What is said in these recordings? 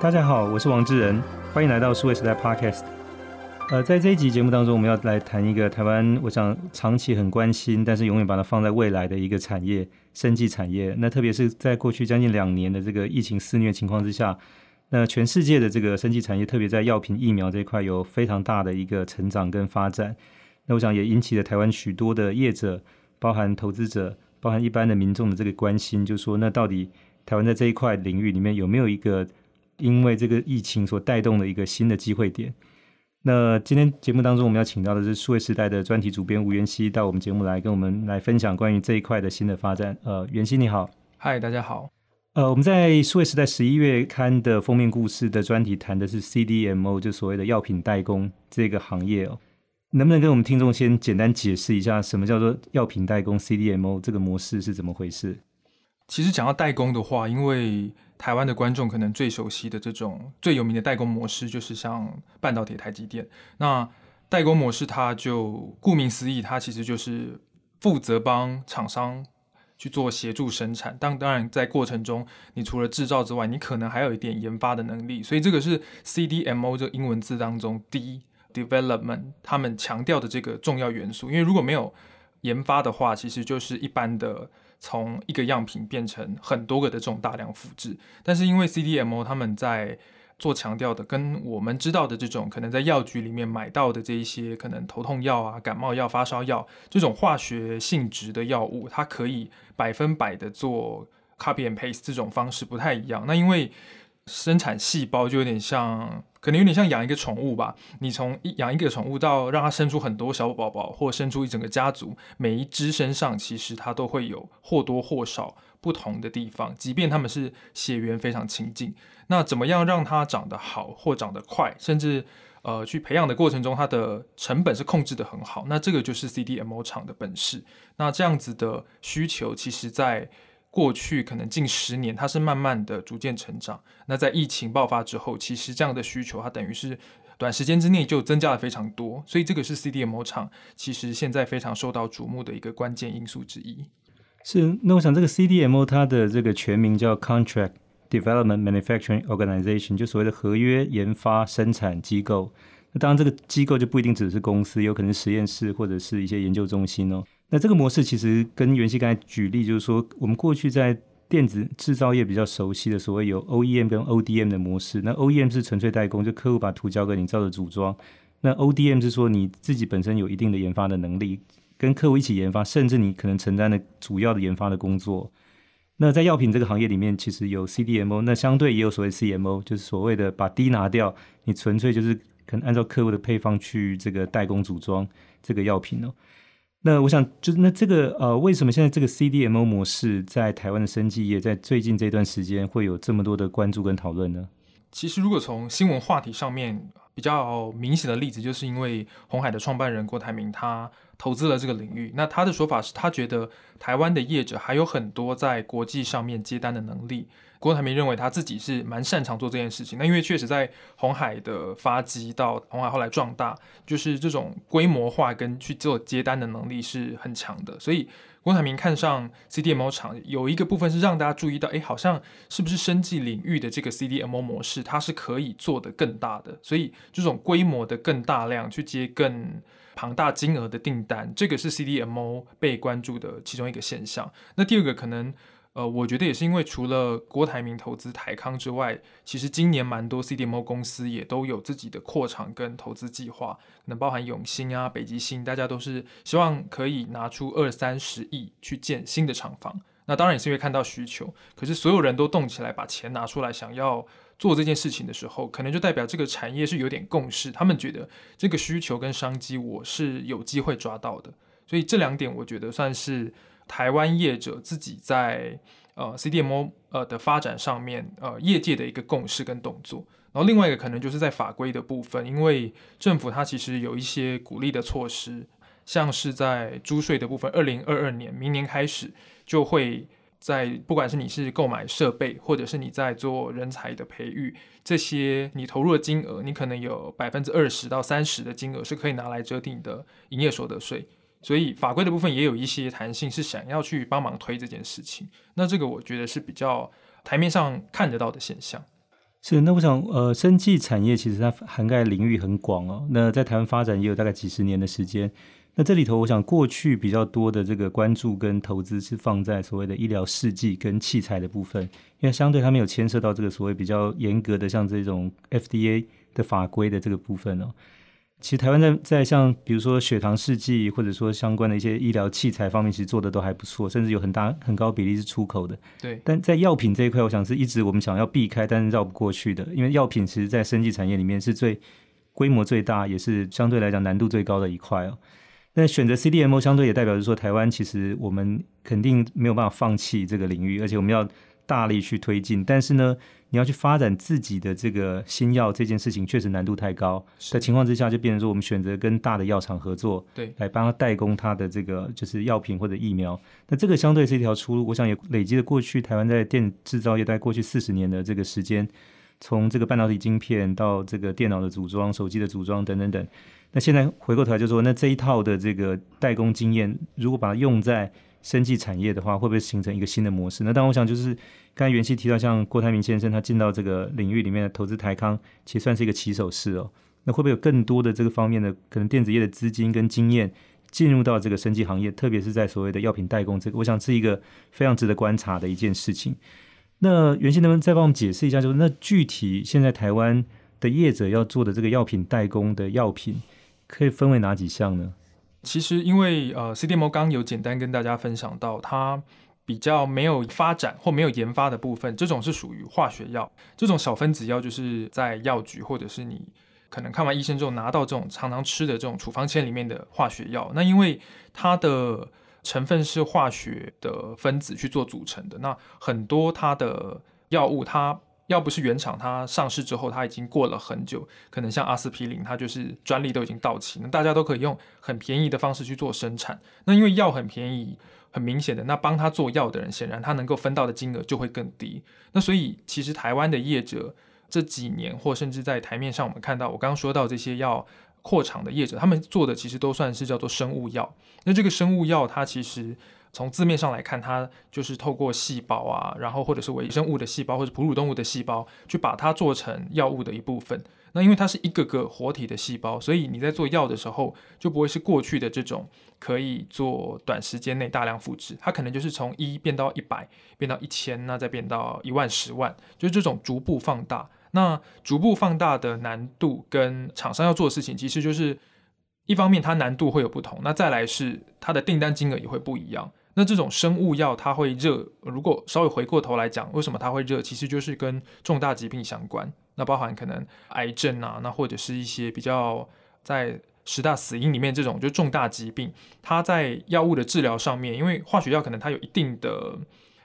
大家好，我是王志仁，欢迎来到数位时代 Podcast。呃，在这一集节目当中，我们要来谈一个台湾，我想长期很关心，但是永远把它放在未来的一个产业——生技产业。那特别是在过去将近两年的这个疫情肆虐情况之下，那全世界的这个生技产业，特别在药品、疫苗这一块，有非常大的一个成长跟发展。那我想也引起了台湾许多的业者，包含投资者，包含一般的民众的这个关心，就是说，那到底台湾在这一块领域里面有没有一个因为这个疫情所带动的一个新的机会点？那今天节目当中，我们要请到的是数位时代的专题主编吴元熙，到我们节目来跟我们来分享关于这一块的新的发展。呃，元熙你好，嗨，大家好。呃，我们在数位时代十一月刊的封面故事的专题谈的是 CDMO，就所谓的药品代工这个行业哦。能不能跟我们听众先简单解释一下，什么叫做药品代工 CDMO 这个模式是怎么回事？其实讲到代工的话，因为台湾的观众可能最熟悉的这种最有名的代工模式，就是像半导体台积电。那代工模式，它就顾名思义，它其实就是负责帮厂商去做协助生产。当当然，在过程中，你除了制造之外，你可能还有一点研发的能力。所以这个是 CDMO 这个英文字当中 D development 他们强调的这个重要元素。因为如果没有研发的话，其实就是一般的。从一个样品变成很多个的这种大量复制，但是因为 CDMO 他们在做强调的，跟我们知道的这种可能在药局里面买到的这一些可能头痛药啊、感冒药、发烧药这种化学性质的药物，它可以百分百的做 copy and paste 这种方式不太一样。那因为生产细胞就有点像，可能有点像养一个宠物吧。你从一养一个宠物到让它生出很多小宝宝，或生出一整个家族，每一只身上其实它都会有或多或少不同的地方，即便它们是血缘非常亲近。那怎么样让它长得好或长得快，甚至呃去培养的过程中，它的成本是控制得很好。那这个就是 CDMO 厂的本事。那这样子的需求，其实在过去可能近十年，它是慢慢的逐渐成长。那在疫情爆发之后，其实这样的需求，它等于是短时间之内就增加了非常多。所以这个是 CDMO 厂其实现在非常受到瞩目的一个关键因素之一。是，那我想这个 CDMO 它的这个全名叫 Contract Development Manufacturing Organization，就所谓的合约研发生产机构。那当然，这个机构就不一定只是公司，有可能实验室或者是一些研究中心哦。那这个模式其实跟元熙刚才举例，就是说我们过去在电子制造业比较熟悉的所谓有 OEM 跟 ODM 的模式。那 OEM 是纯粹代工，就客户把图交给你，照着组装。那 ODM 是说你自己本身有一定的研发的能力，跟客户一起研发，甚至你可能承担的主要的研发的工作。那在药品这个行业里面，其实有 CDMO，那相对也有所谓 CMO，就是所谓的把 D 拿掉，你纯粹就是可能按照客户的配方去这个代工组装这个药品哦。那我想，就是那这个呃，为什么现在这个 CDMO 模式在台湾的生技业在最近这段时间会有这么多的关注跟讨论呢？其实，如果从新闻话题上面比较明显的例子，就是因为红海的创办人郭台铭他投资了这个领域。那他的说法是他觉得台湾的业者还有很多在国际上面接单的能力。郭台铭认为他自己是蛮擅长做这件事情，那因为确实在红海的发迹到红海后来壮大，就是这种规模化跟去做接单的能力是很强的，所以郭台铭看上 CDMO 厂有一个部分是让大家注意到，哎，好像是不是生技领域的这个 CDMO 模式，它是可以做得更大的，所以这种规模的更大量去接更庞大金额的订单，这个是 CDMO 被关注的其中一个现象。那第二个可能。呃，我觉得也是因为除了郭台铭投资台康之外，其实今年蛮多 CDMO 公司也都有自己的扩厂跟投资计划，可能包含永兴啊、北极星，大家都是希望可以拿出二三十亿去建新的厂房。那当然也是因为看到需求，可是所有人都动起来把钱拿出来想要做这件事情的时候，可能就代表这个产业是有点共识，他们觉得这个需求跟商机我是有机会抓到的，所以这两点我觉得算是。台湾业者自己在呃 CDMO 呃的发展上面，呃业界的一个共识跟动作，然后另外一个可能就是在法规的部分，因为政府它其实有一些鼓励的措施，像是在租税的部分，二零二二年明年开始就会在不管是你是购买设备，或者是你在做人才的培育，这些你投入的金额，你可能有百分之二十到三十的金额是可以拿来折抵的营业所得税。所以法规的部分也有一些弹性，是想要去帮忙推这件事情。那这个我觉得是比较台面上看得到的现象。是，那我想，呃，生技产业其实它涵盖领域很广哦。那在台湾发展也有大概几十年的时间。那这里头，我想过去比较多的这个关注跟投资是放在所谓的医疗试剂跟器材的部分，因为相对它没有牵涉到这个所谓比较严格的像这种 FDA 的法规的这个部分哦。其实台湾在在像比如说血糖试剂或者说相关的一些医疗器材方面，其实做的都还不错，甚至有很大很高比例是出口的。对。但在药品这一块，我想是一直我们想要避开，但是绕不过去的，因为药品其实在生技产业里面是最规模最大，也是相对来讲难度最高的一块哦。那选择 CDMO 相对也代表着说，台湾其实我们肯定没有办法放弃这个领域，而且我们要大力去推进。但是呢，你要去发展自己的这个新药这件事情，确实难度太高的情况之下，就变成说我们选择跟大的药厂合作，对，来帮他代工他的这个就是药品或者疫苗。那这个相对是一条出路，我想也累积了过去台湾在电制造业在过去四十年的这个时间，从这个半导体晶片到这个电脑的组装、手机的组装等等等。那现在回过头来就说，那这一套的这个代工经验，如果把它用在生技产业的话，会不会形成一个新的模式？那当然，我想就是刚才元熙提到，像郭台铭先生他进到这个领域里面的投资台康，其实算是一个起手式哦。那会不会有更多的这个方面的可能电子业的资金跟经验进入到这个生技行业，特别是在所谓的药品代工这个，我想是一个非常值得观察的一件事情。那元熙能不能再帮我们解释一下，就是那具体现在台湾的业者要做的这个药品代工的药品，可以分为哪几项呢？其实，因为呃，CDMO 刚有简单跟大家分享到，它比较没有发展或没有研发的部分，这种是属于化学药，这种小分子药就是在药局或者是你可能看完医生之后拿到这种常常吃的这种处方签里面的化学药。那因为它的成分是化学的分子去做组成的，那很多它的药物它。要不是原厂它上市之后，它已经过了很久，可能像阿司匹林，它就是专利都已经到期，那大家都可以用很便宜的方式去做生产。那因为药很便宜，很明显的，那帮他做药的人，显然他能够分到的金额就会更低。那所以其实台湾的业者这几年，或甚至在台面上，我们看到我刚刚说到这些要扩厂的业者，他们做的其实都算是叫做生物药。那这个生物药它其实。从字面上来看，它就是透过细胞啊，然后或者是微生物的细胞，或者哺乳动物的细胞，去把它做成药物的一部分。那因为它是一个个活体的细胞，所以你在做药的时候，就不会是过去的这种可以做短时间内大量复制，它可能就是从一变到一百，变到一千，那再变到一万、十万，就是这种逐步放大。那逐步放大的难度跟厂商要做的事情，其实就是一方面它难度会有不同，那再来是它的订单金额也会不一样。那这种生物药它会热，如果稍微回过头来讲，为什么它会热？其实就是跟重大疾病相关。那包含可能癌症啊，那或者是一些比较在十大死因里面这种就重大疾病，它在药物的治疗上面，因为化学药可能它有一定的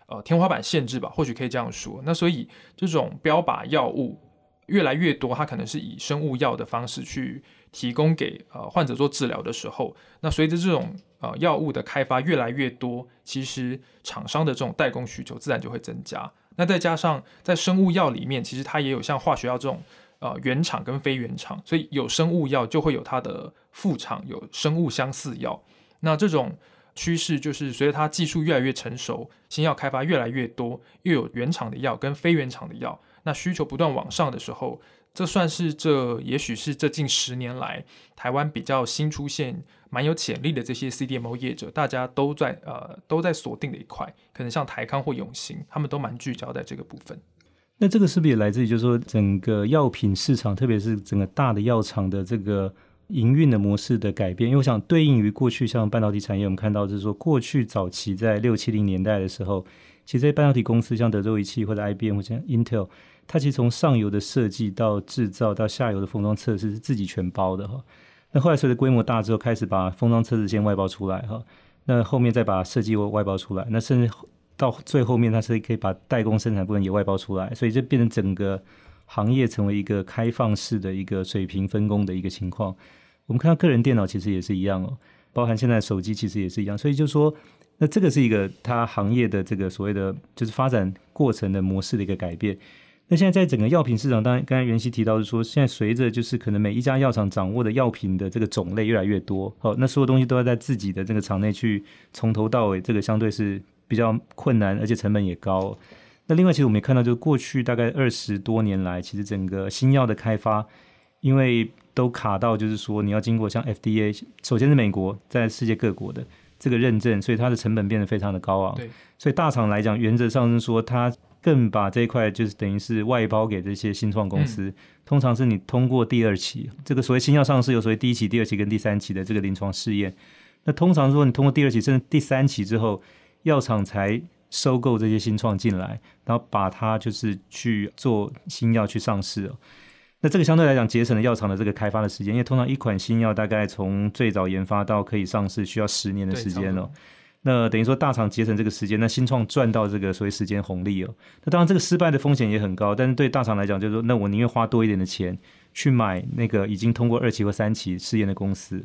呃天花板限制吧，或许可以这样说。那所以这种标靶药物越来越多，它可能是以生物药的方式去提供给呃患者做治疗的时候，那随着这种呃，药物的开发越来越多，其实厂商的这种代工需求自然就会增加。那再加上在生物药里面，其实它也有像化学药这种呃原厂跟非原厂，所以有生物药就会有它的副厂，有生物相似药。那这种趋势就是随着它技术越来越成熟，新药开发越来越多，又有原厂的药跟非原厂的药，那需求不断往上的时候，这算是这也许是这近十年来台湾比较新出现。蛮有潜力的这些 CDMO 业者，大家都在呃都在锁定的一块，可能像台康或永兴，他们都蛮聚焦在这个部分。那这个是不是也来自于，就是说整个药品市场，特别是整个大的药厂的这个营运的模式的改变？因为我想对应于过去像半导体产业，我们看到就是说过去早期在六七零年代的时候，其实这些半导体公司像德州仪器或者 IBM 或者 Intel，它其实从上游的设计到制造到下游的封装测试是自己全包的哈。那后来随着规模大之后，开始把封装测试先外包出来哈，那后面再把设计外包出来，那甚至到最后面，它是可以把代工生产部分也外包出来，所以就变成整个行业成为一个开放式的一个水平分工的一个情况。我们看到个人电脑其实也是一样哦，包含现在手机其实也是一样，所以就说，那这个是一个它行业的这个所谓的就是发展过程的模式的一个改变。那现在在整个药品市场，当然刚才袁熙提到是说，现在随着就是可能每一家药厂掌握的药品的这个种类越来越多，好，那所有东西都要在自己的这个厂内去从头到尾，这个相对是比较困难，而且成本也高。那另外，其实我们也看到，就是过去大概二十多年来，其实整个新药的开发，因为都卡到，就是说你要经过像 FDA，首先是美国，在世界各国的这个认证，所以它的成本变得非常的高昂。对，所以大厂来讲，原则上是说，它更把这一块就是等于是外包给这些新创公司。嗯、通常是你通过第二期，这个所谓新药上市有所谓第一期、第二期跟第三期的这个临床试验。那通常说你通过第二期甚至第三期之后，药厂才。收购这些新创进来，然后把它就是去做新药去上市哦。那这个相对来讲节省了药厂的这个开发的时间，因为通常一款新药大概从最早研发到可以上市需要十年的时间哦。那等于说大厂节省这个时间，那新创赚到这个所谓时间红利哦。那当然这个失败的风险也很高，但是对大厂来讲就是说，那我宁愿花多一点的钱去买那个已经通过二期或三期试验的公司。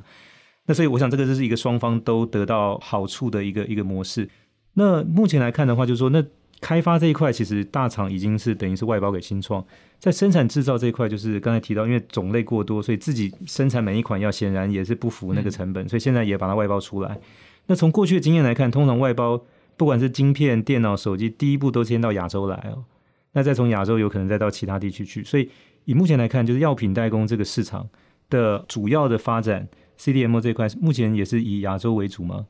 那所以我想这个就是一个双方都得到好处的一个一个模式。那目前来看的话，就是说，那开发这一块其实大厂已经是等于是外包给新创，在生产制造这一块，就是刚才提到，因为种类过多，所以自己生产每一款药显然也是不符那个成本，所以现在也把它外包出来。那从过去的经验来看，通常外包不管是晶片、电脑、手机，第一步都先到亚洲来哦，那再从亚洲有可能再到其他地区去。所以以目前来看，就是药品代工这个市场的主要的发展，CDM 这块目前也是以亚洲为主吗？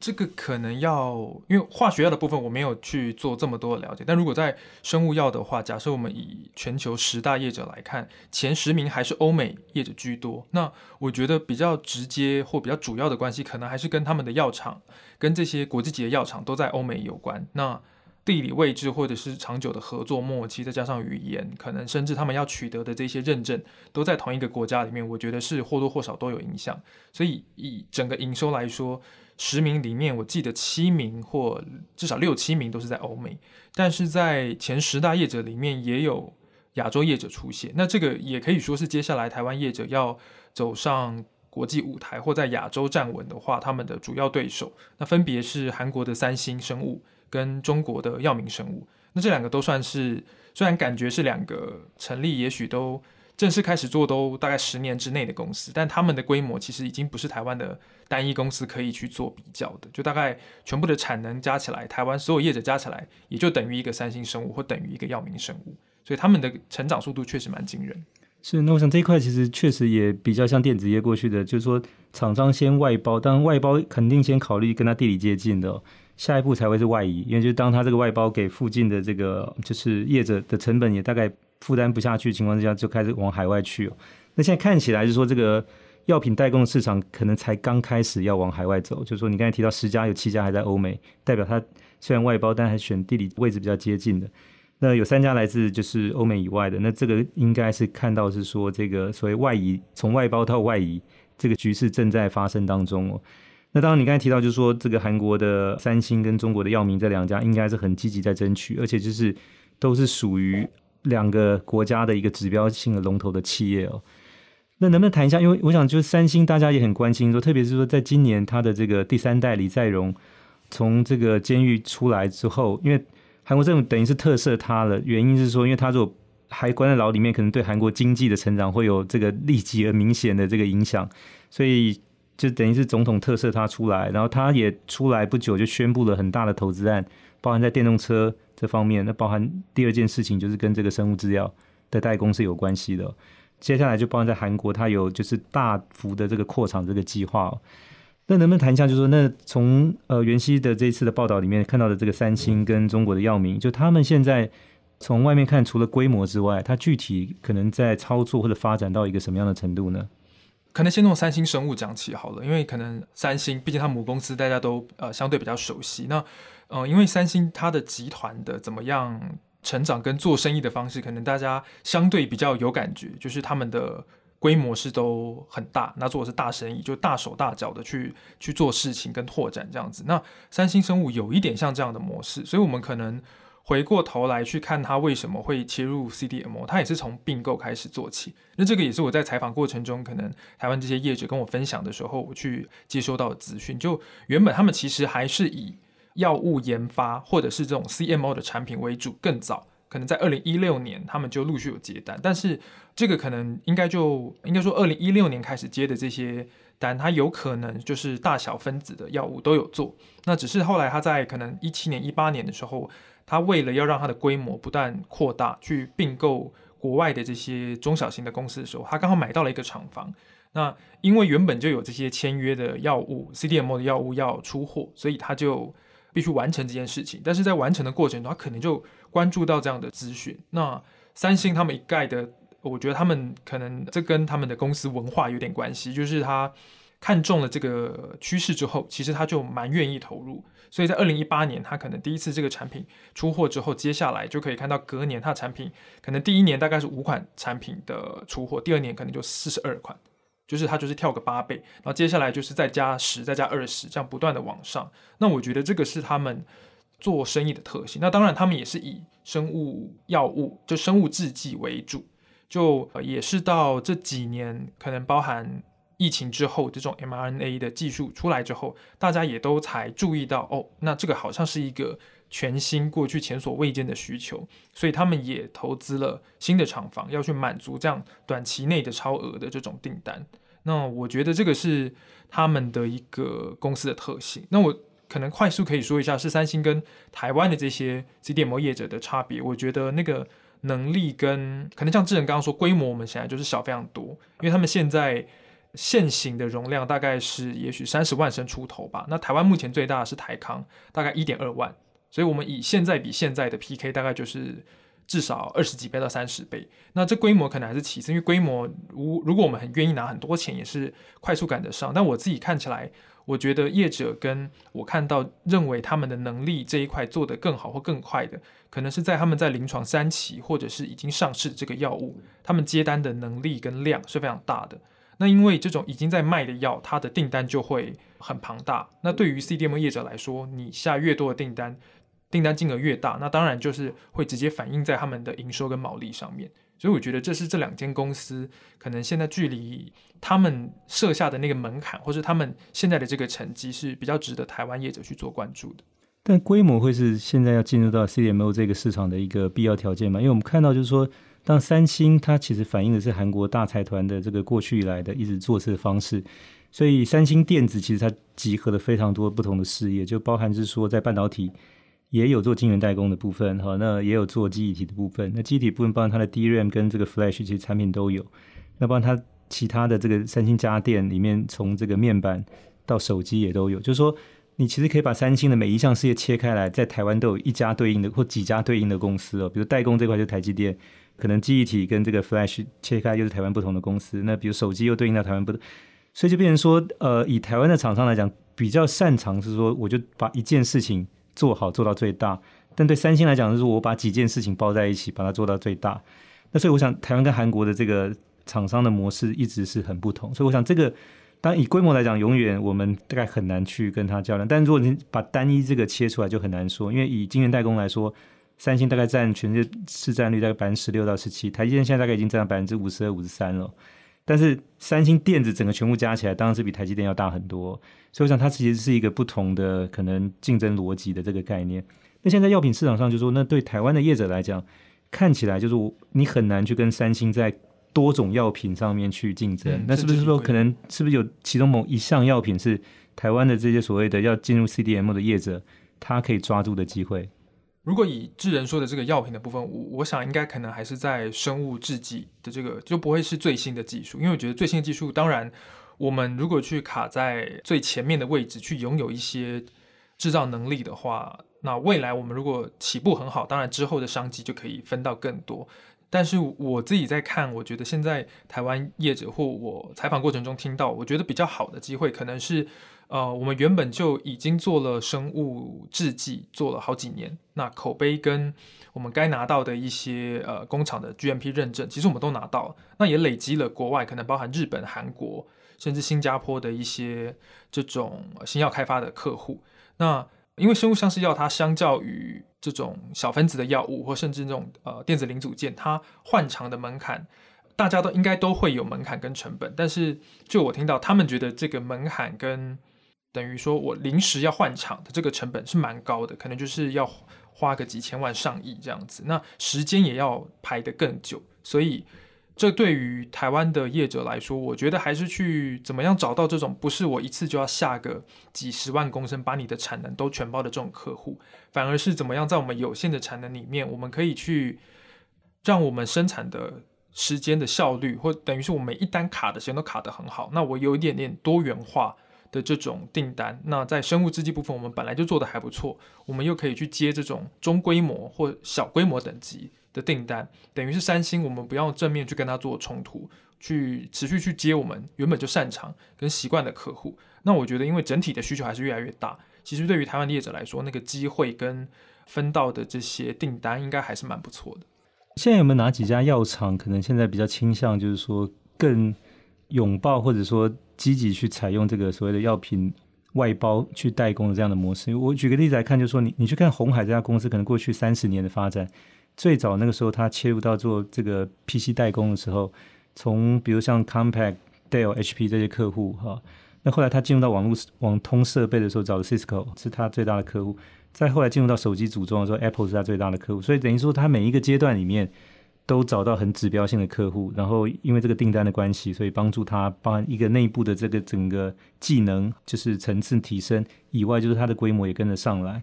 这个可能要，因为化学药的部分我没有去做这么多的了解，但如果在生物药的话，假设我们以全球十大业者来看，前十名还是欧美业者居多。那我觉得比较直接或比较主要的关系，可能还是跟他们的药厂跟这些国际级的药厂都在欧美有关。那地理位置或者是长久的合作默契，再加上语言，可能甚至他们要取得的这些认证都在同一个国家里面，我觉得是或多或少都有影响。所以以整个营收来说，十名里面我记得七名或至少六七名都是在欧美，但是在前十大业者里面也有亚洲业者出现。那这个也可以说是接下来台湾业者要走上国际舞台或在亚洲站稳的话，他们的主要对手，那分别是韩国的三星生物。跟中国的药明生物，那这两个都算是，虽然感觉是两个成立，也许都正式开始做都大概十年之内的公司，但他们的规模其实已经不是台湾的单一公司可以去做比较的。就大概全部的产能加起来，台湾所有业者加起来，也就等于一个三星生物或等于一个药明生物，所以他们的成长速度确实蛮惊人。是，那我想这一块其实确实也比较像电子业过去的，就是说厂商先外包，当然外包肯定先考虑跟他地理接近的。下一步才会是外移，因为就当他这个外包给附近的这个就是业者的成本也大概负担不下去的情况之下，就开始往海外去。那现在看起来是说这个药品代工市场可能才刚开始要往海外走，就是说你刚才提到十家有七家还在欧美，代表它虽然外包，但还选地理位置比较接近的。那有三家来自就是欧美以外的，那这个应该是看到是说这个所谓外移，从外包到外移这个局势正在发生当中哦。那当然，你刚才提到就是说，这个韩国的三星跟中国的药明这两家应该是很积极在争取，而且就是都是属于两个国家的一个指标性的龙头的企业哦。那能不能谈一下？因为我想，就是三星大家也很关心，说特别是说，在今年他的这个第三代李在镕从这个监狱出来之后，因为韩国政府等于是特赦他了，原因是说，因为他如果还关在牢里面，可能对韩国经济的成长会有这个立即而明显的这个影响，所以。就等于是总统特赦他出来，然后他也出来不久就宣布了很大的投资案，包含在电动车这方面。那包含第二件事情就是跟这个生物制药的代工是有关系的。接下来就包含在韩国，它有就是大幅的这个扩厂这个计划。那能不能谈一下，就是说那从呃袁熙的这一次的报道里面看到的这个三星跟中国的药明，就他们现在从外面看，除了规模之外，它具体可能在操作或者发展到一个什么样的程度呢？可能先从三星生物讲起好了，因为可能三星毕竟它母公司大家都呃相对比较熟悉。那呃，因为三星它的集团的怎么样成长跟做生意的方式，可能大家相对比较有感觉，就是他们的规模是都很大，那做的是大生意，就大手大脚的去去做事情跟拓展这样子。那三星生物有一点像这样的模式，所以我们可能。回过头来去看它为什么会切入 CDMO，它也是从并购开始做起。那这个也是我在采访过程中，可能台湾这些业者跟我分享的时候，我去接收到的资讯。就原本他们其实还是以药物研发或者是这种 CMO 的产品为主，更早可能在二零一六年他们就陆续有接单。但是这个可能应该就应该说二零一六年开始接的这些单，它有可能就是大小分子的药物都有做。那只是后来他在可能一七年、一八年的时候。他为了要让它的规模不断扩大，去并购国外的这些中小型的公司的时候，他刚好买到了一个厂房。那因为原本就有这些签约的药物，CDMO 的药物要出货，所以他就必须完成这件事情。但是在完成的过程中，他可能就关注到这样的资讯。那三星他们一概的，我觉得他们可能这跟他们的公司文化有点关系，就是他看中了这个趋势之后，其实他就蛮愿意投入。所以在二零一八年，他可能第一次这个产品出货之后，接下来就可以看到隔年他的产品可能第一年大概是五款产品的出货，第二年可能就四十二款。就是它就是跳个八倍，然后接下来就是再加十，再加二十，这样不断的往上。那我觉得这个是他们做生意的特性。那当然，他们也是以生物药物，就生物制剂为主。就也是到这几年，可能包含疫情之后，这种 mRNA 的技术出来之后，大家也都才注意到，哦，那这个好像是一个。全新、过去前所未见的需求，所以他们也投资了新的厂房，要去满足这样短期内的超额的这种订单。那我觉得这个是他们的一个公司的特性。那我可能快速可以说一下，是三星跟台湾的这些 CDMO 业者的差别。我觉得那个能力跟可能像智仁刚刚说，规模我们现在就是小非常多，因为他们现在现行的容量大概是也许三十万升出头吧。那台湾目前最大的是台康，大概一点二万。所以，我们以现在比现在的 PK，大概就是至少二十几倍到三十倍。那这规模可能还是其次，因为规模如如果我们很愿意拿很多钱，也是快速赶得上。但我自己看起来，我觉得业者跟我看到认为他们的能力这一块做得更好或更快的，可能是在他们在临床三期或者是已经上市的这个药物，他们接单的能力跟量是非常大的。那因为这种已经在卖的药，它的订单就会很庞大。那对于 CDM 业者来说，你下越多的订单，订单金额越大，那当然就是会直接反映在他们的营收跟毛利上面。所以我觉得这是这两间公司可能现在距离他们设下的那个门槛，或是他们现在的这个成绩是比较值得台湾业者去做关注的。但规模会是现在要进入到 CDMO 这个市场的一个必要条件吗？因为我们看到就是说，当三星它其实反映的是韩国大财团的这个过去以来的一直做事的方式，所以三星电子其实它集合了非常多不同的事业，就包含是说在半导体。也有做晶圆代工的部分，哈，那也有做记忆体的部分。那记忆体部分，包括它的 DRAM 跟这个 Flash 其实产品都有。那包括它其他的这个三星家电里面，从这个面板到手机也都有。就是说，你其实可以把三星的每一项事业切开来，在台湾都有一家对应的或几家对应的公司哦。比如代工这块就台积电，可能记忆体跟这个 Flash 切开又是台湾不同的公司。那比如手机又对应到台湾不同，所以就变成说，呃，以台湾的厂商来讲，比较擅长是说，我就把一件事情。做好做到最大，但对三星来讲，就是我把几件事情包在一起，把它做到最大。那所以我想，台湾跟韩国的这个厂商的模式一直是很不同。所以我想，这个当以规模来讲，永远我们大概很难去跟他较量。但如果你把单一这个切出来，就很难说。因为以晶圆代工来说，三星大概占全世界市占率大概百分之十六到十七，台积电现在大概已经占了百分之五十二、五十三了。但是三星电子整个全部加起来，当然是比台积电要大很多。所以我想，它其实是一个不同的可能竞争逻辑的这个概念。那现在药品市场上，就是说，那对台湾的业者来讲，看起来就是你很难去跟三星在多种药品上面去竞争。嗯、那是不是说，可能是不是有其中某一项药品是台湾的这些所谓的要进入 CDMO 的业者，他可以抓住的机会？如果以智人说的这个药品的部分，我我想应该可能还是在生物制剂的这个，就不会是最新的技术，因为我觉得最新的技术当然。我们如果去卡在最前面的位置，去拥有一些制造能力的话，那未来我们如果起步很好，当然之后的商机就可以分到更多。但是我自己在看，我觉得现在台湾业者或我采访过程中听到，我觉得比较好的机会，可能是呃，我们原本就已经做了生物制剂，做了好几年，那口碑跟我们该拿到的一些呃工厂的 GMP 认证，其实我们都拿到，那也累积了国外可能包含日本、韩国。甚至新加坡的一些这种新药开发的客户，那因为生物相似药，它相较于这种小分子的药物，或甚至那种呃电子零组件，它换厂的门槛，大家都应该都会有门槛跟成本。但是就我听到，他们觉得这个门槛跟等于说我临时要换厂的这个成本是蛮高的，可能就是要花个几千万上亿这样子，那时间也要排得更久，所以。这对于台湾的业者来说，我觉得还是去怎么样找到这种不是我一次就要下个几十万公升把你的产能都全包的这种客户，反而是怎么样在我们有限的产能里面，我们可以去让我们生产的时间的效率，或等于是我们每一单卡的时间都卡得很好。那我有一点点多元化的这种订单，那在生物制剂部分，我们本来就做得还不错，我们又可以去接这种中规模或小规模等级。的订单等于是三星，我们不要正面去跟他做冲突，去持续去接我们原本就擅长跟习惯的客户。那我觉得，因为整体的需求还是越来越大，其实对于台湾业者来说，那个机会跟分到的这些订单，应该还是蛮不错的。现在有没有哪几家药厂可能现在比较倾向，就是说更拥抱或者说积极去采用这个所谓的药品外包去代工的这样的模式？我举个例子来看，就是说你你去看红海这家公司，可能过去三十年的发展。最早那个时候，他切入到做这个 PC 代工的时候，从比如像 Compaq、Dell、HP 这些客户哈，那后来他进入到网络网通设备的时候，找的 Cisco 是他最大的客户。再后来进入到手机组装的时候，Apple 是他最大的客户。所以等于说，他每一个阶段里面都找到很指标性的客户，然后因为这个订单的关系，所以帮助他包含一个内部的这个整个技能就是层次提升以外，就是他的规模也跟着上来。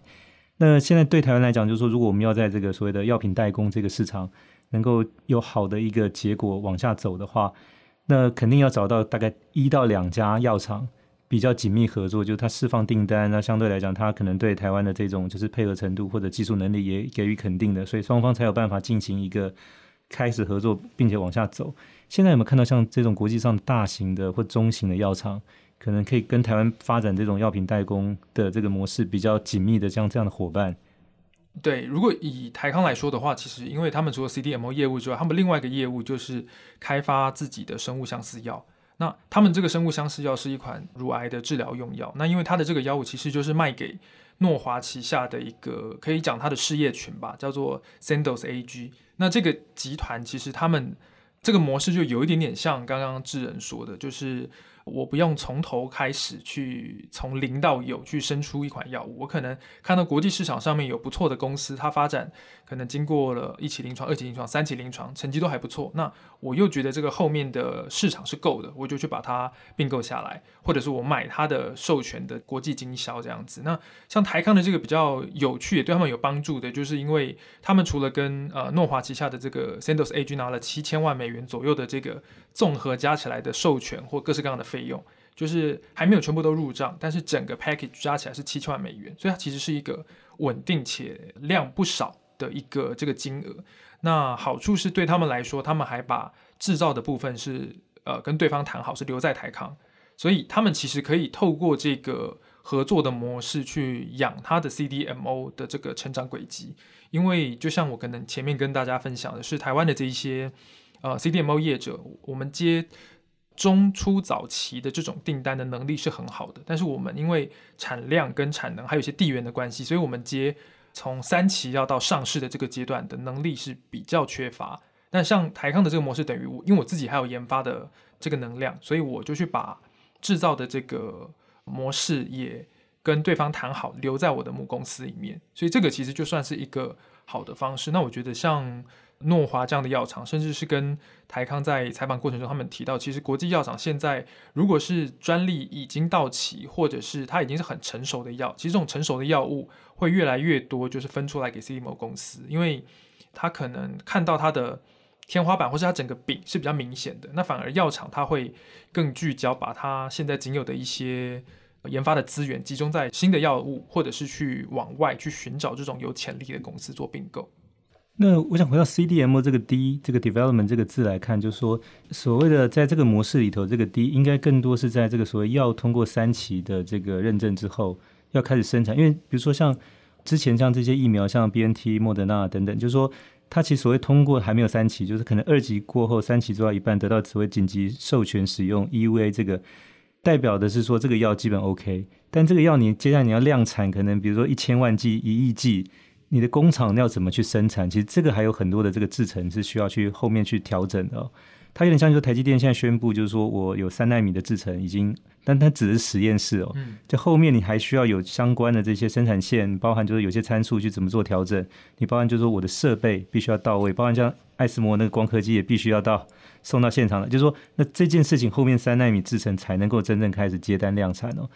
那现在对台湾来讲，就是说，如果我们要在这个所谓的药品代工这个市场能够有好的一个结果往下走的话，那肯定要找到大概一到两家药厂比较紧密合作，就是它释放订单，那相对来讲，它可能对台湾的这种就是配合程度或者技术能力也给予肯定的，所以双方才有办法进行一个开始合作，并且往下走。现在有没有看到像这种国际上大型的或中型的药厂？可能可以跟台湾发展这种药品代工的这个模式比较紧密的，像这样的伙伴。对，如果以台康来说的话，其实因为他们除了 CDMO 业务之外，他们另外一个业务就是开发自己的生物相似药。那他们这个生物相似药是一款乳癌的治疗用药。那因为它的这个药物其实就是卖给诺华旗下的一个可以讲它的事业群吧，叫做 Sandoz AG。那这个集团其实他们这个模式就有一点点像刚刚智仁说的，就是。我不用从头开始去从零到有去生出一款药物，我可能看到国际市场上面有不错的公司，它发展可能经过了一期临床、二期临床、三期临床，成绩都还不错。那我又觉得这个后面的市场是够的，我就去把它并购下来，或者是我买它的授权的国际经销这样子。那像台康的这个比较有趣，也对他们有帮助的，就是因为他们除了跟呃诺华旗下的这个 Sandoz AG 拿了七千万美元左右的这个综合加起来的授权或各式各样的费用就是还没有全部都入账，但是整个 package 加起来是七千万美元，所以它其实是一个稳定且量不少的一个这个金额。那好处是对他们来说，他们还把制造的部分是呃跟对方谈好，是留在台康，所以他们其实可以透过这个合作的模式去养他的 CDMO 的这个成长轨迹。因为就像我可能前面跟大家分享的是，台湾的这一些呃 CDMO 业者，我们接。中初早期的这种订单的能力是很好的，但是我们因为产量跟产能还有一些地缘的关系，所以我们接从三期要到上市的这个阶段的能力是比较缺乏。那像台康的这个模式，等于我因为我自己还有研发的这个能量，所以我就去把制造的这个模式也跟对方谈好，留在我的母公司里面。所以这个其实就算是一个好的方式。那我觉得像。诺华这样的药厂，甚至是跟台康在采访过程中，他们提到，其实国际药厂现在如果是专利已经到期，或者是它已经是很成熟的药，其实这种成熟的药物会越来越多，就是分出来给 CDMO 公司，因为它可能看到它的天花板，或是它整个饼是比较明显的，那反而药厂它会更聚焦，把它现在仅有的一些研发的资源集中在新的药物，或者是去往外去寻找这种有潜力的公司做并购。那我想回到 C D M 这个 D 这个 development 这个字来看，就是说所谓的在这个模式里头，这个 D 应该更多是在这个所谓要通过三期的这个认证之后，要开始生产。因为比如说像之前像这些疫苗，像 BNT、莫德纳等等，就是说它其实所谓通过还没有三期，就是可能二级过后三期做到一半，得到所谓紧急授权使用 EUA，这个代表的是说这个药基本 OK，但这个药你接下来你要量产，可能比如说一千万剂、一亿剂。你的工厂要怎么去生产？其实这个还有很多的这个制程是需要去后面去调整的哦。它有点像说台积电现在宣布，就是说我有三纳米的制程已经，但它只是实验室哦。在后面你还需要有相关的这些生产线，包含就是有些参数去怎么做调整。你包含就是说我的设备必须要到位，包含像爱斯摩那个光刻机也必须要到送到现场了。就是说，那这件事情后面三纳米制程才能够真正开始接单量产哦。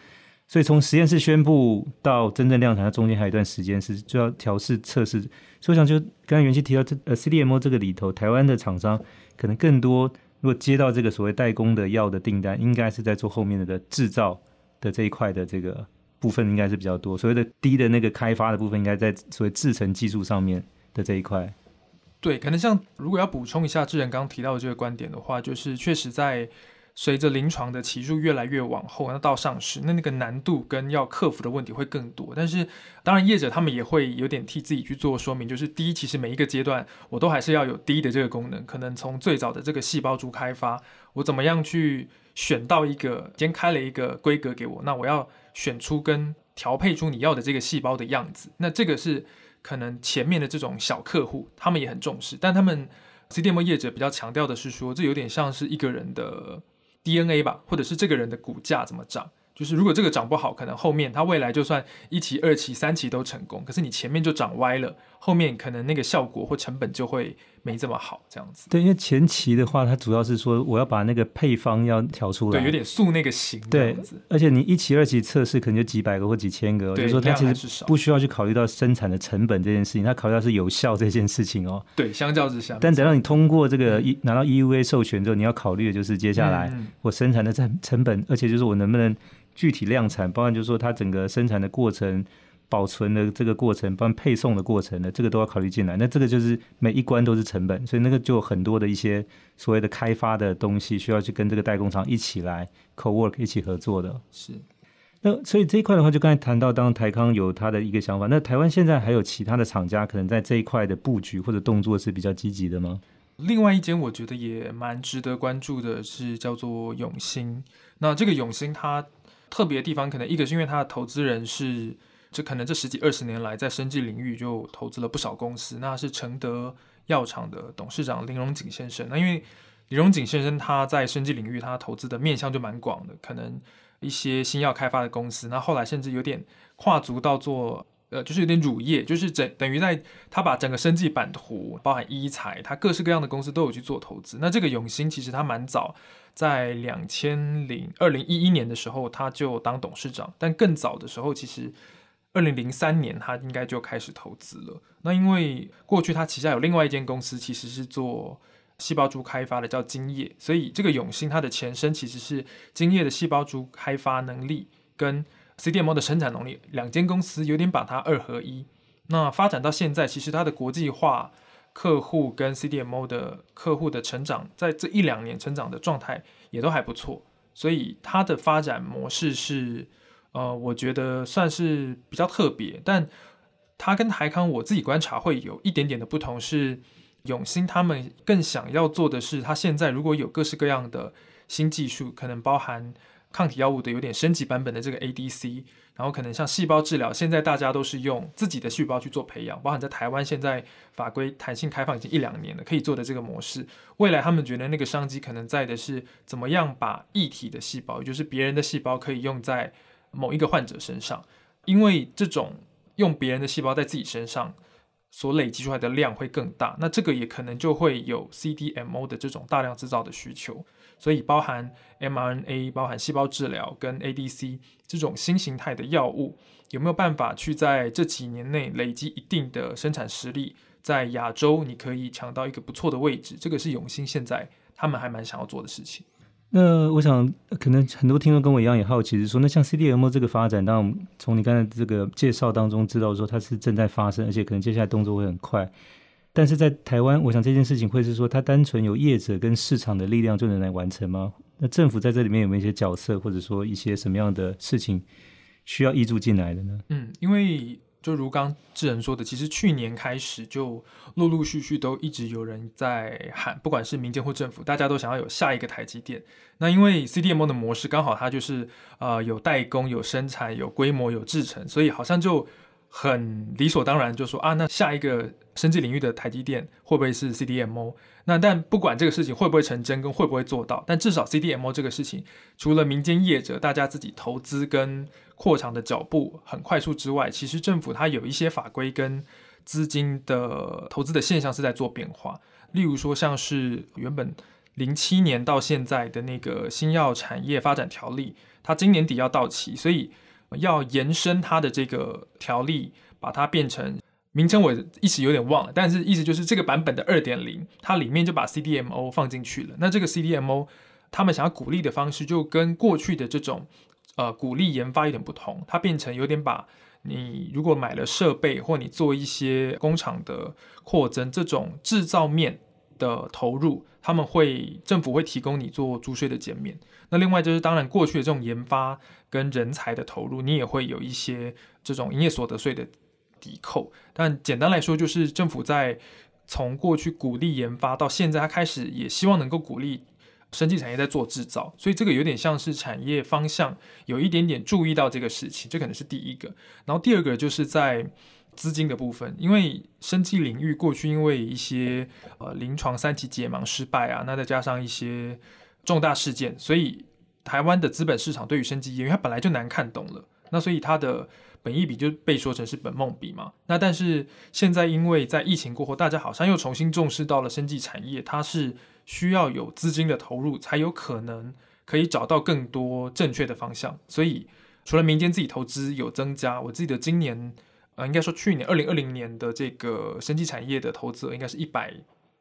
所以从实验室宣布到真正量产，它中间还有一段时间是就要调试测试。所以我想就刚才元希提到这呃 CDMO 这个里头，台湾的厂商可能更多，如果接到这个所谓代工的药的订单，应该是在做后面的的制造的这一块的这个部分，应该是比较多。所谓的低的那个开发的部分，应该在所谓制程技术上面的这一块。对，可能像如果要补充一下智仁刚刚提到的这个观点的话，就是确实在。随着临床的期数越来越往后，那到上市，那那个难度跟要克服的问题会更多。但是，当然业者他们也会有点替自己去做说明，就是第一，其实每一个阶段我都还是要有低的这个功能。可能从最早的这个细胞株开发，我怎么样去选到一个，先开了一个规格给我，那我要选出跟调配出你要的这个细胞的样子。那这个是可能前面的这种小客户他们也很重视，但他们 CDM 业者比较强调的是说，这有点像是一个人的。DNA 吧，或者是这个人的股价怎么涨？就是如果这个涨不好，可能后面他未来就算一期、二期、三期都成功，可是你前面就涨歪了，后面可能那个效果或成本就会没这么好，这样子。对，因为前期的话，它主要是说我要把那个配方要调出来，对，有点塑那个形。对，而且你一期、二期测试可能就几百个或几千个，就是说它其实不需要去考虑到生产的成本这件事情，它考虑到是有效这件事情哦。对，相较之下。但等到你通过这个一拿到 EUA 授权之后，你要考虑的就是接下来我生产的成成本，而且就是我能不能具体量产，包含就是说它整个生产的过程。保存的这个过程，包括配送的过程呢，这个都要考虑进来。那这个就是每一关都是成本，所以那个就很多的一些所谓的开发的东西，需要去跟这个代工厂一起来 co-work 一起合作的。是。那所以这一块的话，就刚才谈到，当台康有他的一个想法，那台湾现在还有其他的厂家可能在这一块的布局或者动作是比较积极的吗？另外一间我觉得也蛮值得关注的是叫做永兴。那这个永兴它特别的地方，可能一个是因为它的投资人是。这可能这十几二十年来，在生技领域就投资了不少公司。那是承德药厂的董事长林荣景先生。那因为林荣景先生他在生技领域，他投资的面向就蛮广的，可能一些新药开发的公司。那后来甚至有点跨足到做，呃，就是有点乳业，就是整等于在他把整个生技版图，包含医材，他各式各样的公司都有去做投资。那这个永兴其实他蛮早，在两千零二零一一年的时候他就当董事长，但更早的时候其实。二零零三年，他应该就开始投资了。那因为过去他旗下有另外一间公司，其实是做细胞株开发的，叫晶业。所以这个永兴它的前身其实是晶业的细胞株开发能力跟 CDMO 的生产能力，两间公司有点把它二合一。那发展到现在，其实它的国际化客户跟 CDMO 的客户的成长，在这一两年成长的状态也都还不错。所以它的发展模式是。呃，我觉得算是比较特别，但他跟台康我自己观察会有一点点的不同，是永兴他们更想要做的是，他现在如果有各式各样的新技术，可能包含抗体药物的有点升级版本的这个 ADC，然后可能像细胞治疗，现在大家都是用自己的细胞去做培养，包含在台湾现在法规弹性开放已经一两年了，可以做的这个模式，未来他们觉得那个商机可能在的是怎么样把异体的细胞，也就是别人的细胞可以用在。某一个患者身上，因为这种用别人的细胞在自己身上所累积出来的量会更大，那这个也可能就会有 CDMO 的这种大量制造的需求，所以包含 mRNA、包含细胞治疗跟 ADC 这种新形态的药物，有没有办法去在这几年内累积一定的生产实力，在亚洲你可以抢到一个不错的位置，这个是永兴现在他们还蛮想要做的事情。那我想，可能很多听众跟我一样也好奇，是说，那像 CDMO 这个发展，当然从你刚才这个介绍当中知道说它是正在发生，而且可能接下来动作会很快。但是在台湾，我想这件事情会是说，它单纯有业者跟市场的力量就能来完成吗？那政府在这里面有没有一些角色，或者说一些什么样的事情需要挹注进来的呢？嗯，因为。就如刚智仁说的，其实去年开始就陆陆续续都一直有人在喊，不管是民间或政府，大家都想要有下一个台积电。那因为 CDMO 的模式刚好它就是呃有代工、有生产、有规模、有制成，所以好像就很理所当然就说啊，那下一个生技领域的台积电会不会是 CDMO？那但不管这个事情会不会成真跟会不会做到，但至少 CDMO 这个事情，除了民间业者大家自己投资跟扩厂的脚步很快速之外，其实政府它有一些法规跟资金的投资的现象是在做变化。例如说像是原本零七年到现在的那个新药产业发展条例，它今年底要到期，所以要延伸它的这个条例，把它变成名称我一时有点忘了，但是意思就是这个版本的二点零，它里面就把 CDMO 放进去了。那这个 CDMO 他们想要鼓励的方式，就跟过去的这种呃鼓励研发有点不同，它变成有点把。你如果买了设备，或你做一些工厂的扩增，这种制造面的投入，他们会政府会提供你做租税的减免。那另外就是，当然过去的这种研发跟人才的投入，你也会有一些这种营业所得税的抵扣。但简单来说，就是政府在从过去鼓励研发到现在，他开始也希望能够鼓励。生技产业在做制造，所以这个有点像是产业方向有一点点注意到这个事情，这可能是第一个。然后第二个就是在资金的部分，因为生技领域过去因为一些呃临床三期解盲失败啊，那再加上一些重大事件，所以台湾的资本市场对于生技业，因为它本来就难看懂了，那所以它的本益比就被说成是本梦比嘛。那但是现在因为在疫情过后，大家好像又重新重视到了生技产业，它是。需要有资金的投入，才有可能可以找到更多正确的方向。所以，除了民间自己投资有增加，我记得今年，呃，应该说去年二零二零年的这个生技产业的投资额应该是一百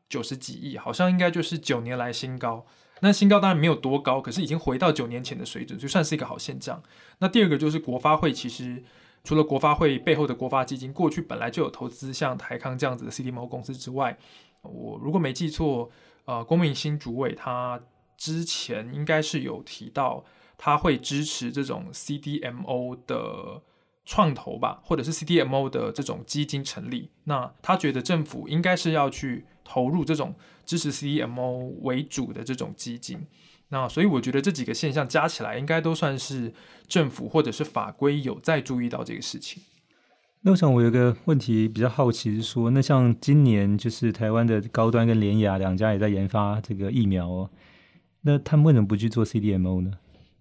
九十几亿，好像应该就是九年来新高。那新高当然没有多高，可是已经回到九年前的水准，就算是一个好现象。那第二个就是国发会，其实除了国发会背后的国发基金过去本来就有投资像台康这样子的 CDMO 公司之外，我如果没记错。呃，龚明鑫主委他之前应该是有提到，他会支持这种 CDMO 的创投吧，或者是 CDMO 的这种基金成立。那他觉得政府应该是要去投入这种支持 CDMO 为主的这种基金。那所以我觉得这几个现象加起来，应该都算是政府或者是法规有在注意到这个事情。那我想，我有个问题比较好奇，是说，那像今年就是台湾的高端跟联雅两家也在研发这个疫苗哦，那他们为什么不去做 CDMO 呢？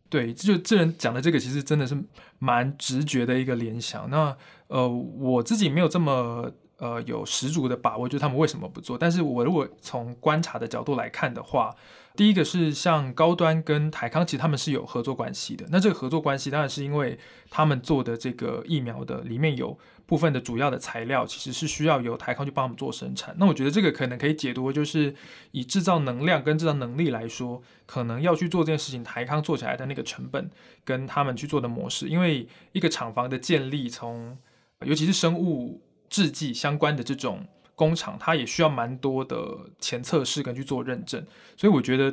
对，就这人讲的这个，其实真的是蛮直觉的一个联想。那呃，我自己没有这么呃有十足的把握，就是他们为什么不做。但是我如果从观察的角度来看的话，第一个是像高端跟台康，其实他们是有合作关系的。那这个合作关系当然是因为他们做的这个疫苗的里面有部分的主要的材料，其实是需要由台康去帮他们做生产。那我觉得这个可能可以解读，就是以制造能量跟制造能力来说，可能要去做这件事情，台康做起来的那个成本跟他们去做的模式，因为一个厂房的建立，从尤其是生物制剂相关的这种。工厂它也需要蛮多的前测试跟去做认证，所以我觉得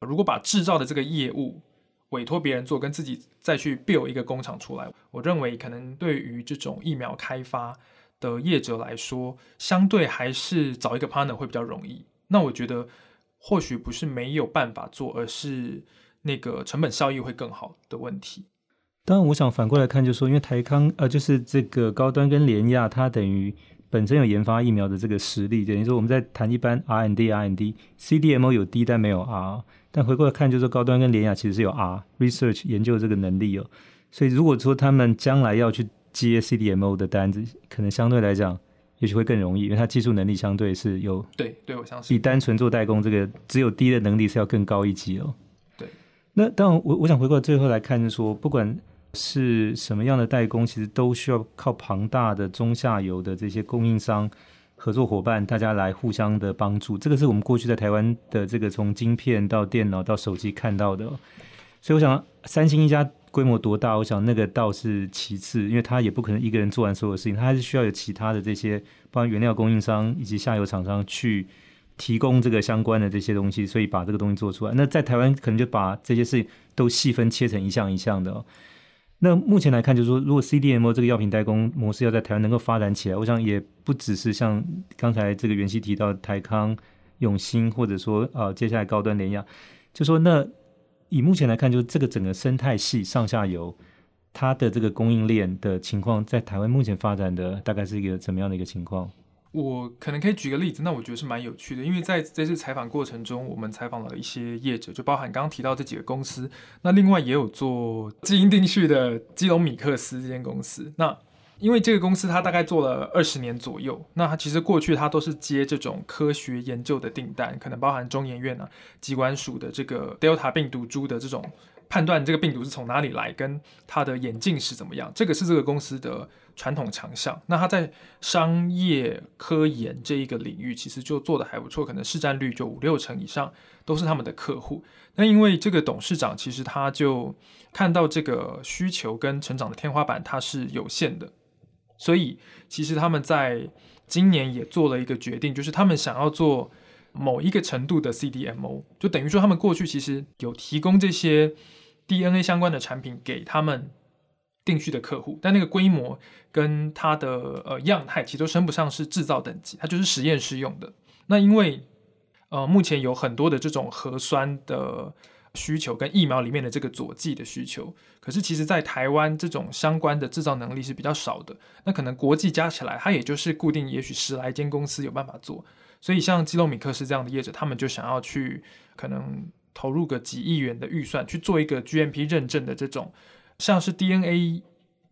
如果把制造的这个业务委托别人做，跟自己再去 build 一个工厂出来，我认为可能对于这种疫苗开发的业者来说，相对还是找一个 partner 会比较容易。那我觉得或许不是没有办法做，而是那个成本效益会更好的问题。当然，我想反过来看，就是说因为台康呃，就是这个高端跟联亚，它等于。本身有研发疫苗的这个实力，等于说我们在谈一般 R&D、R&D，CDMO 有 D 但没有 R，但回过来看，就是说高端跟联雅其实是有 R，research 研究这个能力哦。所以如果说他们将来要去接 CDMO 的单子，可能相对来讲，也许会更容易，因为它技术能力相对是有对对，我相信比单纯做代工这个只有低的能力是要更高一级哦。对，那当然我我想回过最后来看，就是说不管。是什么样的代工，其实都需要靠庞大的中下游的这些供应商合作伙伴，大家来互相的帮助。这个是我们过去在台湾的这个从晶片到电脑到手机看到的。所以我想，三星一家规模多大，我想那个倒是其次，因为他也不可能一个人做完所有事情，他还是需要有其他的这些，包括原料供应商以及下游厂商去提供这个相关的这些东西，所以把这个东西做出来。那在台湾可能就把这些事情都细分切成一项一项的。那目前来看，就是说，如果 CDMO 这个药品代工模式要在台湾能够发展起来，我想也不只是像刚才这个元熙提到的台康、永兴，或者说呃接下来高端联亚，就说那以目前来看，就是这个整个生态系上下游它的这个供应链的情况，在台湾目前发展的大概是一个怎么样的一个情况？我可能可以举个例子，那我觉得是蛮有趣的，因为在这次采访过程中，我们采访了一些业者，就包含刚刚提到这几个公司，那另外也有做基因定序的基隆米克斯这间公司。那因为这个公司它大概做了二十年左右，那它其实过去它都是接这种科学研究的订单，可能包含中研院啊、机关署的这个 Delta 病毒株的这种判断，这个病毒是从哪里来，跟它的眼镜是怎么样，这个是这个公司的传统强项。那它在商业科研这一个领域，其实就做的还不错，可能市占率就五六成以上都是他们的客户。那因为这个董事长其实他就看到这个需求跟成长的天花板它是有限的。所以，其实他们在今年也做了一个决定，就是他们想要做某一个程度的 CDMO，就等于说他们过去其实有提供这些 DNA 相关的产品给他们定序的客户，但那个规模跟它的呃样态其实都称不上是制造等级，它就是实验室用的。那因为呃目前有很多的这种核酸的。需求跟疫苗里面的这个佐剂的需求，可是其实，在台湾这种相关的制造能力是比较少的。那可能国际加起来，它也就是固定，也许十来间公司有办法做。所以，像基洛米克斯这样的业者，他们就想要去可能投入个几亿元的预算去做一个 GMP 认证的这种，像是 DNA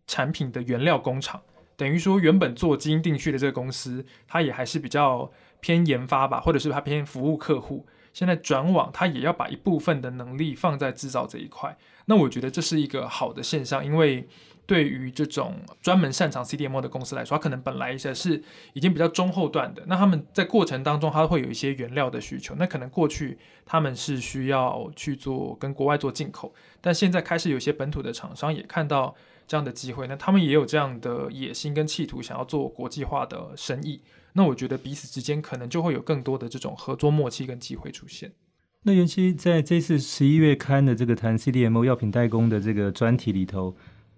产品的原料工厂。等于说，原本做基因定序的这个公司，它也还是比较偏研发吧，或者是它偏服务客户。现在转网，它也要把一部分的能力放在制造这一块。那我觉得这是一个好的现象，因为对于这种专门擅长 CDMO 的公司来说，它可能本来一些是已经比较中后段的。那他们在过程当中，它会有一些原料的需求。那可能过去他们是需要去做跟国外做进口，但现在开始有些本土的厂商也看到这样的机会，那他们也有这样的野心跟企图，想要做国际化的生意。那我觉得彼此之间可能就会有更多的这种合作默契跟机会出现。那元希在这次十一月刊的这个谈 CDMO 药品代工的这个专题里头，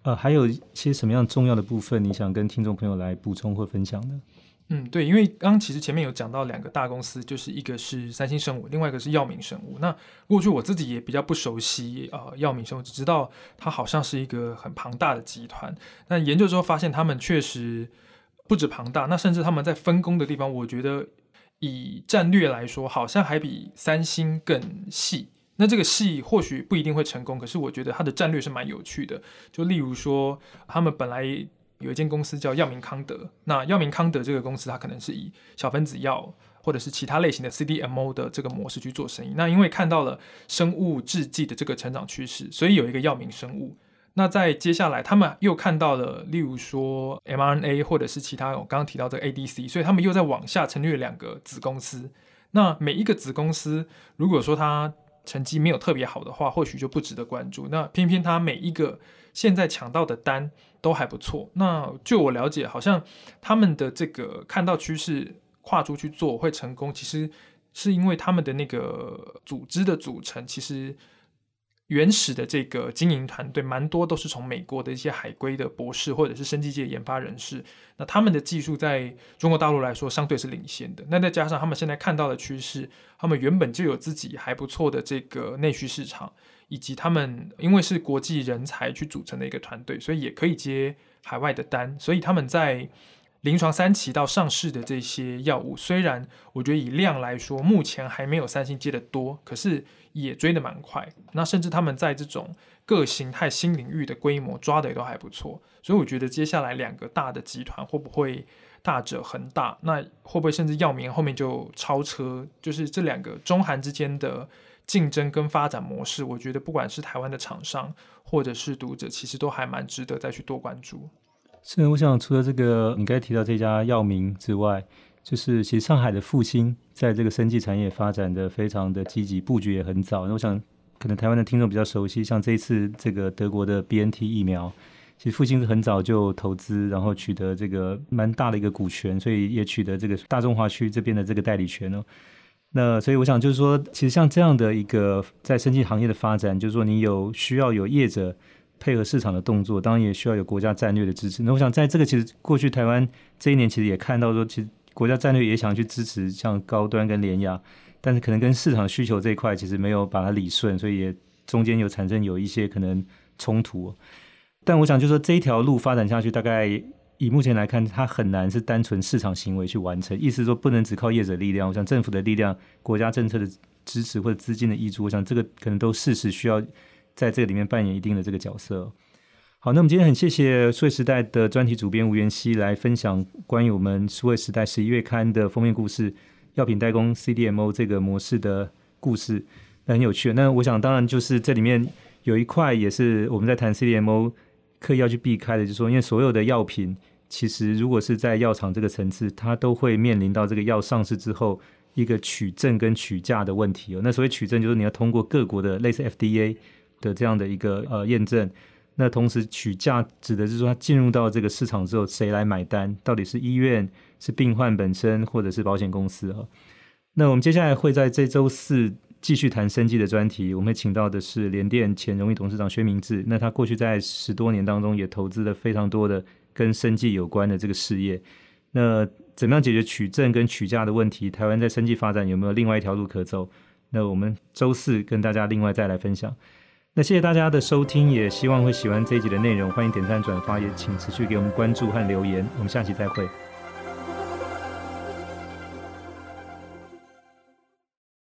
呃，还有一些什么样重要的部分，你想跟听众朋友来补充或分享呢？嗯，对，因为刚刚其实前面有讲到两个大公司，就是一个是三星生物，另外一个是药明生物。那过去我自己也比较不熟悉，呃，药明生物，只知道它好像是一个很庞大的集团。但研究之后发现，他们确实。不止庞大，那甚至他们在分工的地方，我觉得以战略来说，好像还比三星更细。那这个细或许不一定会成功，可是我觉得它的战略是蛮有趣的。就例如说，他们本来有一间公司叫药明康德，那药明康德这个公司，它可能是以小分子药或者是其他类型的 CDMO 的这个模式去做生意。那因为看到了生物制剂的这个成长趋势，所以有一个药明生物。那在接下来，他们又看到了，例如说 mRNA 或者是其他我刚刚提到这个 ADC，所以他们又在往下成立了两个子公司。那每一个子公司，如果说它成绩没有特别好的话，或许就不值得关注。那偏偏他每一个现在抢到的单都还不错。那据我了解，好像他们的这个看到趋势跨出去做会成功，其实是因为他们的那个组织的组成其实。原始的这个经营团队，蛮多都是从美国的一些海归的博士或者是生技界研发人士。那他们的技术在中国大陆来说，相对是领先的。那再加上他们现在看到的趋势，他们原本就有自己还不错的这个内需市场，以及他们因为是国际人才去组成的一个团队，所以也可以接海外的单。所以他们在临床三期到上市的这些药物，虽然我觉得以量来说，目前还没有三星接的多，可是。也追得蛮快，那甚至他们在这种各形态新领域的规模抓得也都还不错，所以我觉得接下来两个大的集团会不会大者恒大？那会不会甚至药明后面就超车？就是这两个中韩之间的竞争跟发展模式，我觉得不管是台湾的厂商或者是读者，其实都还蛮值得再去多关注。是，我想除了这个你刚才提到这家药明之外。就是其实上海的复星在这个生技产业发展的非常的积极，布局也很早。那我想可能台湾的听众比较熟悉，像这一次这个德国的 BNT 疫苗，其实复星是很早就投资，然后取得这个蛮大的一个股权，所以也取得这个大中华区这边的这个代理权哦。那所以我想就是说，其实像这样的一个在生技行业的发展，就是说你有需要有业者配合市场的动作，当然也需要有国家战略的支持。那我想在这个其实过去台湾这一年其实也看到说，其实。国家战略也想去支持像高端跟联亚，但是可能跟市场需求这一块其实没有把它理顺，所以也中间有产生有一些可能冲突。但我想就是说这一条路发展下去，大概以目前来看，它很难是单纯市场行为去完成。意思说不能只靠业者力量，我想政府的力量、国家政策的支持或者资金的挹注，我想这个可能都事实需要在这个里面扮演一定的这个角色。好，那我们今天很谢谢数位时代的专题主编吴元熙来分享关于我们数位时代十一月刊的封面故事——药品代工 CDMO 这个模式的故事，那很有趣。那我想，当然就是这里面有一块也是我们在谈 CDMO 刻意要去避开的，就是说，因为所有的药品其实如果是在药厂这个层次，它都会面临到这个药上市之后一个取证跟取价的问题哦。那所谓取证，就是你要通过各国的类似 FDA 的这样的一个呃验证。那同时取价指的是说，它进入到这个市场之后，谁来买单？到底是医院、是病患本身，或者是保险公司啊？那我们接下来会在这周四继续谈生技的专题。我们会请到的是联电前荣誉董事长薛明志。那他过去在十多年当中也投资了非常多的跟生技有关的这个事业。那怎么样解决取证跟取价的问题？台湾在生技发展有没有另外一条路可走？那我们周四跟大家另外再来分享。那谢谢大家的收听，也希望会喜欢这一集的内容。欢迎点赞转发，也请持续给我们关注和留言。我们下期再会。